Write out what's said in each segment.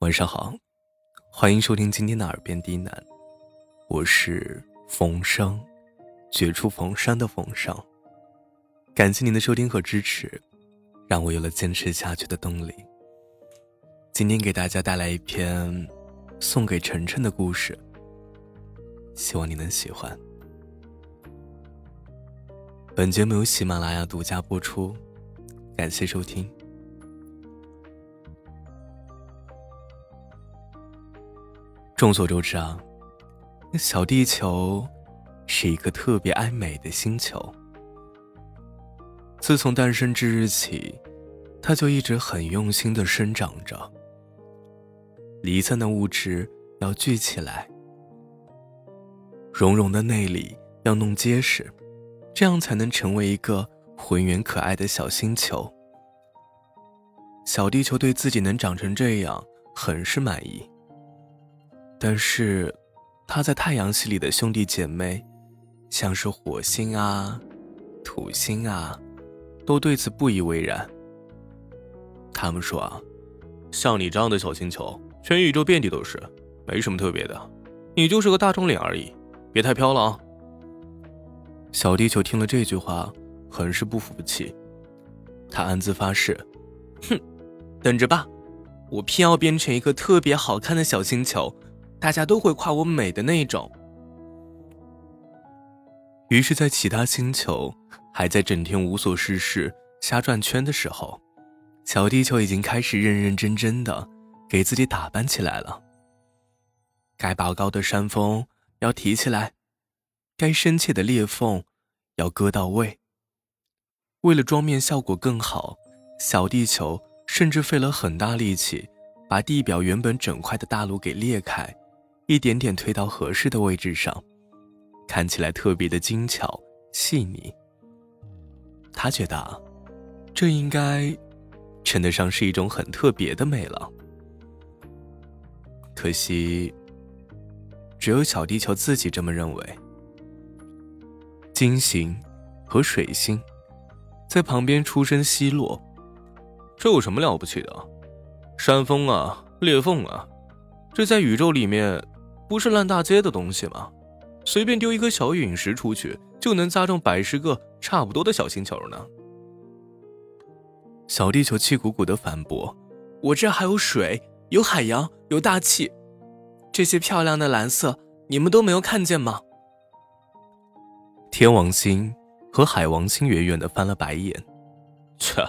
晚上好，欢迎收听今天的耳边低喃，我是冯生，绝处逢生的冯生。感谢您的收听和支持，让我有了坚持下去的动力。今天给大家带来一篇送给晨晨的故事，希望你能喜欢。本节目由喜马拉雅独家播出，感谢收听。众所周知啊，小地球是一个特别爱美的星球。自从诞生之日起，它就一直很用心的生长着。离散的物质要聚起来，绒绒的内里要弄结实，这样才能成为一个浑圆可爱的小星球。小地球对自己能长成这样，很是满意。但是，他在太阳系里的兄弟姐妹，像是火星啊、土星啊，都对此不以为然。他们说啊，像你这样的小星球，全宇宙遍地都是，没什么特别的，你就是个大众脸而已，别太飘了啊。小地球听了这句话，很是不服气，他暗自发誓：哼，等着吧，我偏要变成一个特别好看的小星球。大家都会夸我美的那种。于是，在其他星球还在整天无所事事、瞎转圈的时候，小地球已经开始认认真真的给自己打扮起来了。该拔高的山峰要提起来，该深切的裂缝要割到位。为了妆面效果更好，小地球甚至费了很大力气，把地表原本整块的大陆给裂开。一点点推到合适的位置上，看起来特别的精巧细腻。他觉得，这应该称得上是一种很特别的美了。可惜，只有小地球自己这么认为。金星和水星在旁边出声奚落：“这有什么了不起的？山峰啊，裂缝啊，这在宇宙里面。”不是烂大街的东西吗？随便丢一颗小陨石出去，就能砸中百十个差不多的小星球呢。小地球气鼓鼓的反驳：“我这还有水，有海洋，有大气，这些漂亮的蓝色，你们都没有看见吗？”天王星和海王星远远的翻了白眼：“切，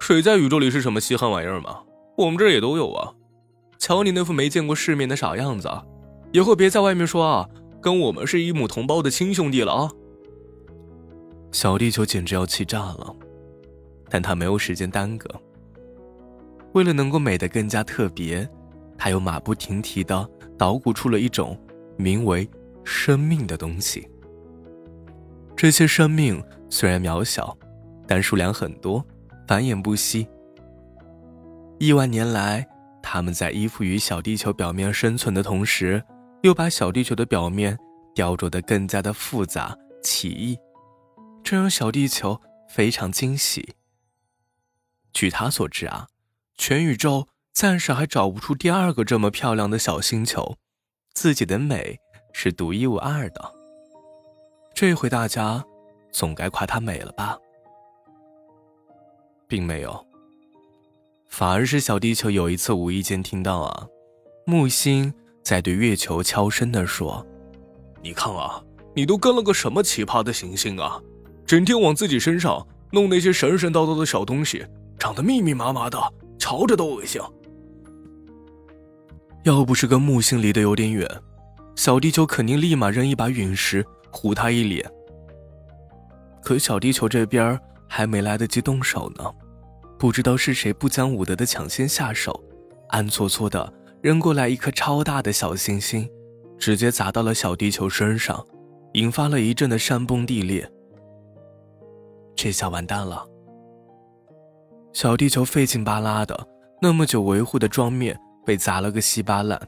水在宇宙里是什么稀罕玩意儿吗？我们这儿也都有啊！瞧你那副没见过世面的傻样子！”以后别在外面说啊，跟我们是一母同胞的亲兄弟了啊！小地球简直要气炸了，但他没有时间耽搁。为了能够美得更加特别，他又马不停蹄的捣鼓出了一种名为“生命”的东西。这些生命虽然渺小，但数量很多，繁衍不息。亿万年来，他们在依附于小地球表面生存的同时。又把小地球的表面雕琢得更加的复杂奇异，这让小地球非常惊喜。据他所知啊，全宇宙暂时还找不出第二个这么漂亮的小星球，自己的美是独一无二的。这回大家总该夸它美了吧？并没有，反而是小地球有一次无意间听到啊，木星。在对月球悄声地说：“你看啊，你都跟了个什么奇葩的行星啊？整天往自己身上弄那些神神叨叨的小东西，长得密密麻麻的，瞧着都恶心。要不是跟木星离得有点远，小地球肯定立马扔一把陨石糊他一脸。可小地球这边还没来得及动手呢，不知道是谁不讲武德的抢先下手，暗搓搓的。”扔过来一颗超大的小星星，直接砸到了小地球身上，引发了一阵的山崩地裂。这下完蛋了！小地球费劲巴拉的，那么久维护的妆面被砸了个稀巴烂，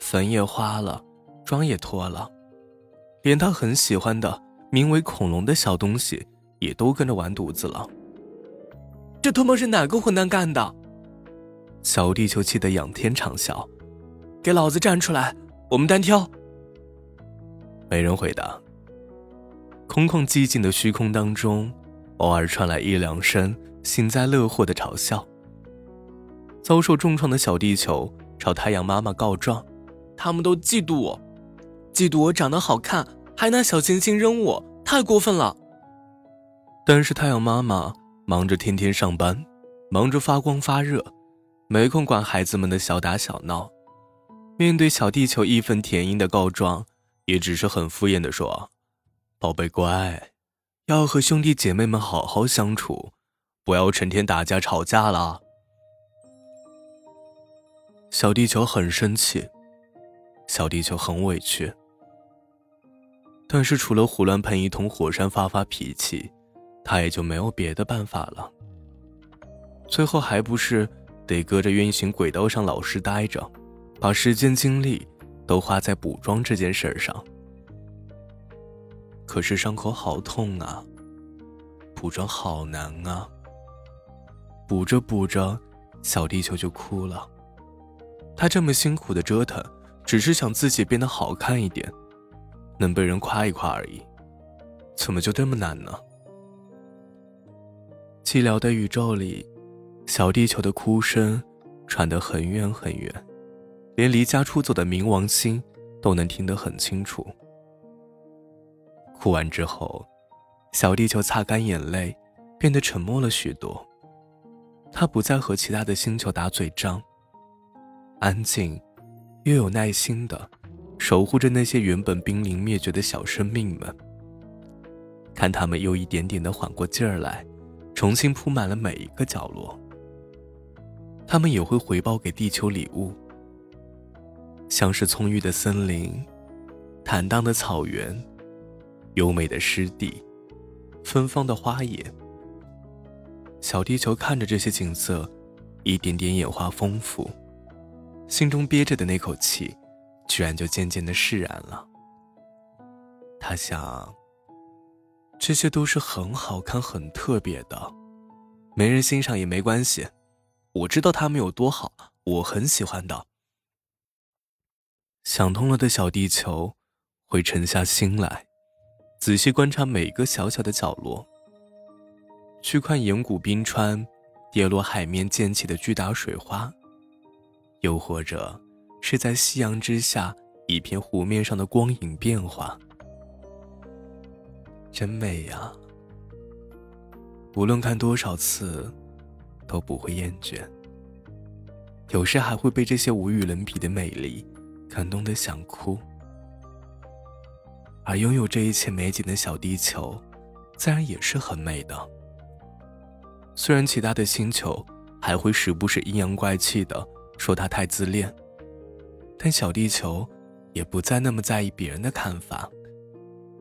粉也花了，妆也脱了，连他很喜欢的名为恐龙的小东西也都跟着完犊子了。这他妈是哪个混蛋干的？小地球气得仰天长啸：“给老子站出来！我们单挑！”没人回答。空旷寂静的虚空当中，偶尔传来一两声幸灾乐祸的嘲笑。遭受重创的小地球朝太阳妈妈告状：“他们都嫉妒我，嫉妒我长得好看，还拿小行星扔我，太过分了。”但是太阳妈妈忙着天天上班，忙着发光发热，没空管孩子们的小打小闹。面对小地球义愤填膺的告状，也只是很敷衍的说。宝贝乖，要和兄弟姐妹们好好相处，不要成天打架吵架了。小地球很生气，小地球很委屈，但是除了胡乱喷一通火山发发脾气，他也就没有别的办法了。最后还不是得搁着运行轨道上老实待着，把时间精力都花在补妆这件事上。可是伤口好痛啊，补妆好难啊。补着补着，小地球就哭了。他这么辛苦的折腾，只是想自己变得好看一点，能被人夸一夸而已，怎么就这么难呢？寂寥的宇宙里，小地球的哭声传得很远很远，连离家出走的冥王星都能听得很清楚。哭完之后，小地球擦干眼泪，变得沉默了许多。他不再和其他的星球打嘴仗，安静又有耐心的守护着那些原本濒临灭绝的小生命们。看他们又一点点的缓过劲儿来，重新铺满了每一个角落。他们也会回报给地球礼物，像是葱郁的森林，坦荡的草原。优美的湿地，芬芳的花野。小地球看着这些景色，一点点演化丰富，心中憋着的那口气，居然就渐渐的释然了。他想，这些都是很好看、很特别的，没人欣赏也没关系，我知道他们有多好，我很喜欢的。想通了的小地球，会沉下心来。仔细观察每个小小的角落，去看岩谷冰川跌落海面溅起的巨大水花，又或者是在夕阳之下一片湖面上的光影变化，真美呀！无论看多少次，都不会厌倦。有时还会被这些无与伦比的美丽感动得想哭。而拥有这一切美景的小地球，自然也是很美的。虽然其他的星球还会时不时阴阳怪气的说它太自恋，但小地球也不再那么在意别人的看法，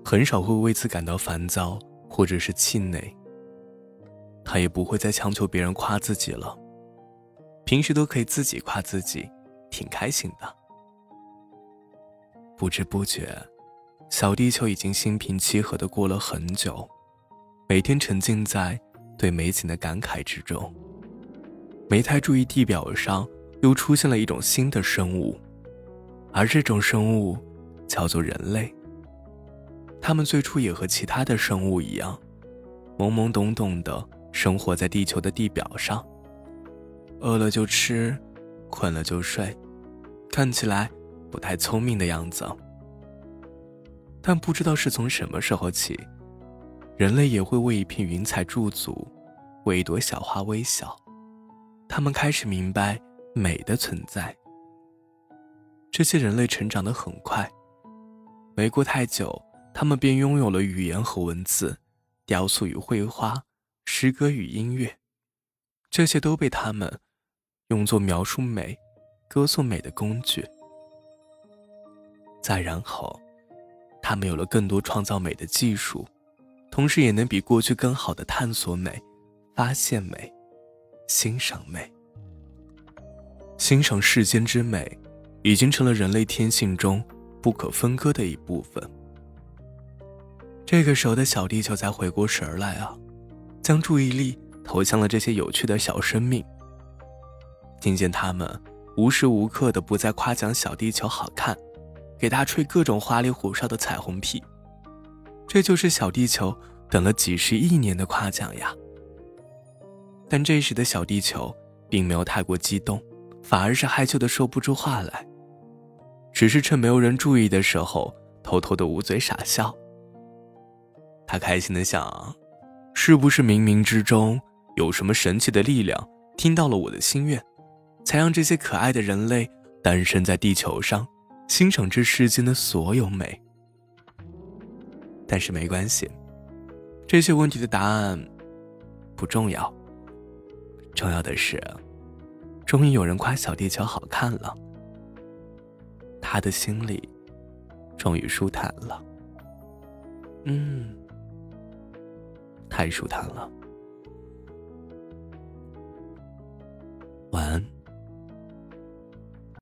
很少会为此感到烦躁或者是气馁。他也不会再强求别人夸自己了，平时都可以自己夸自己，挺开心的。不知不觉。小地球已经心平气和的过了很久，每天沉浸在对美景的感慨之中。没太注意地表上又出现了一种新的生物，而这种生物叫做人类。他们最初也和其他的生物一样，懵懵懂懂的生活在地球的地表上，饿了就吃，困了就睡，看起来不太聪明的样子。但不知道是从什么时候起，人类也会为一片云彩驻足，为一朵小花微笑。他们开始明白美的存在。这些人类成长得很快，没过太久，他们便拥有了语言和文字，雕塑与绘画，诗歌与音乐，这些都被他们用作描述美、歌颂美的工具。再然后。他们有了更多创造美的技术，同时也能比过去更好的探索美、发现美、欣赏美。欣赏世间之美，已经成了人类天性中不可分割的一部分。这个时候的小地球才回过神来啊，将注意力投向了这些有趣的小生命。听见他们无时无刻的不在夸奖小地球好看，给他吹各种花里胡哨的彩虹屁。这就是小地球等了几十亿年的夸奖呀。但这时的小地球并没有太过激动，反而是害羞的说不出话来，只是趁没有人注意的时候，偷偷的捂嘴傻笑。他开心的想，是不是冥冥之中有什么神奇的力量听到了我的心愿，才让这些可爱的人类诞生在地球上，欣赏这世间的所有美？但是没关系，这些问题的答案不重要。重要的是，终于有人夸小地球好看了，他的心里终于舒坦了。嗯，太舒坦了。晚安。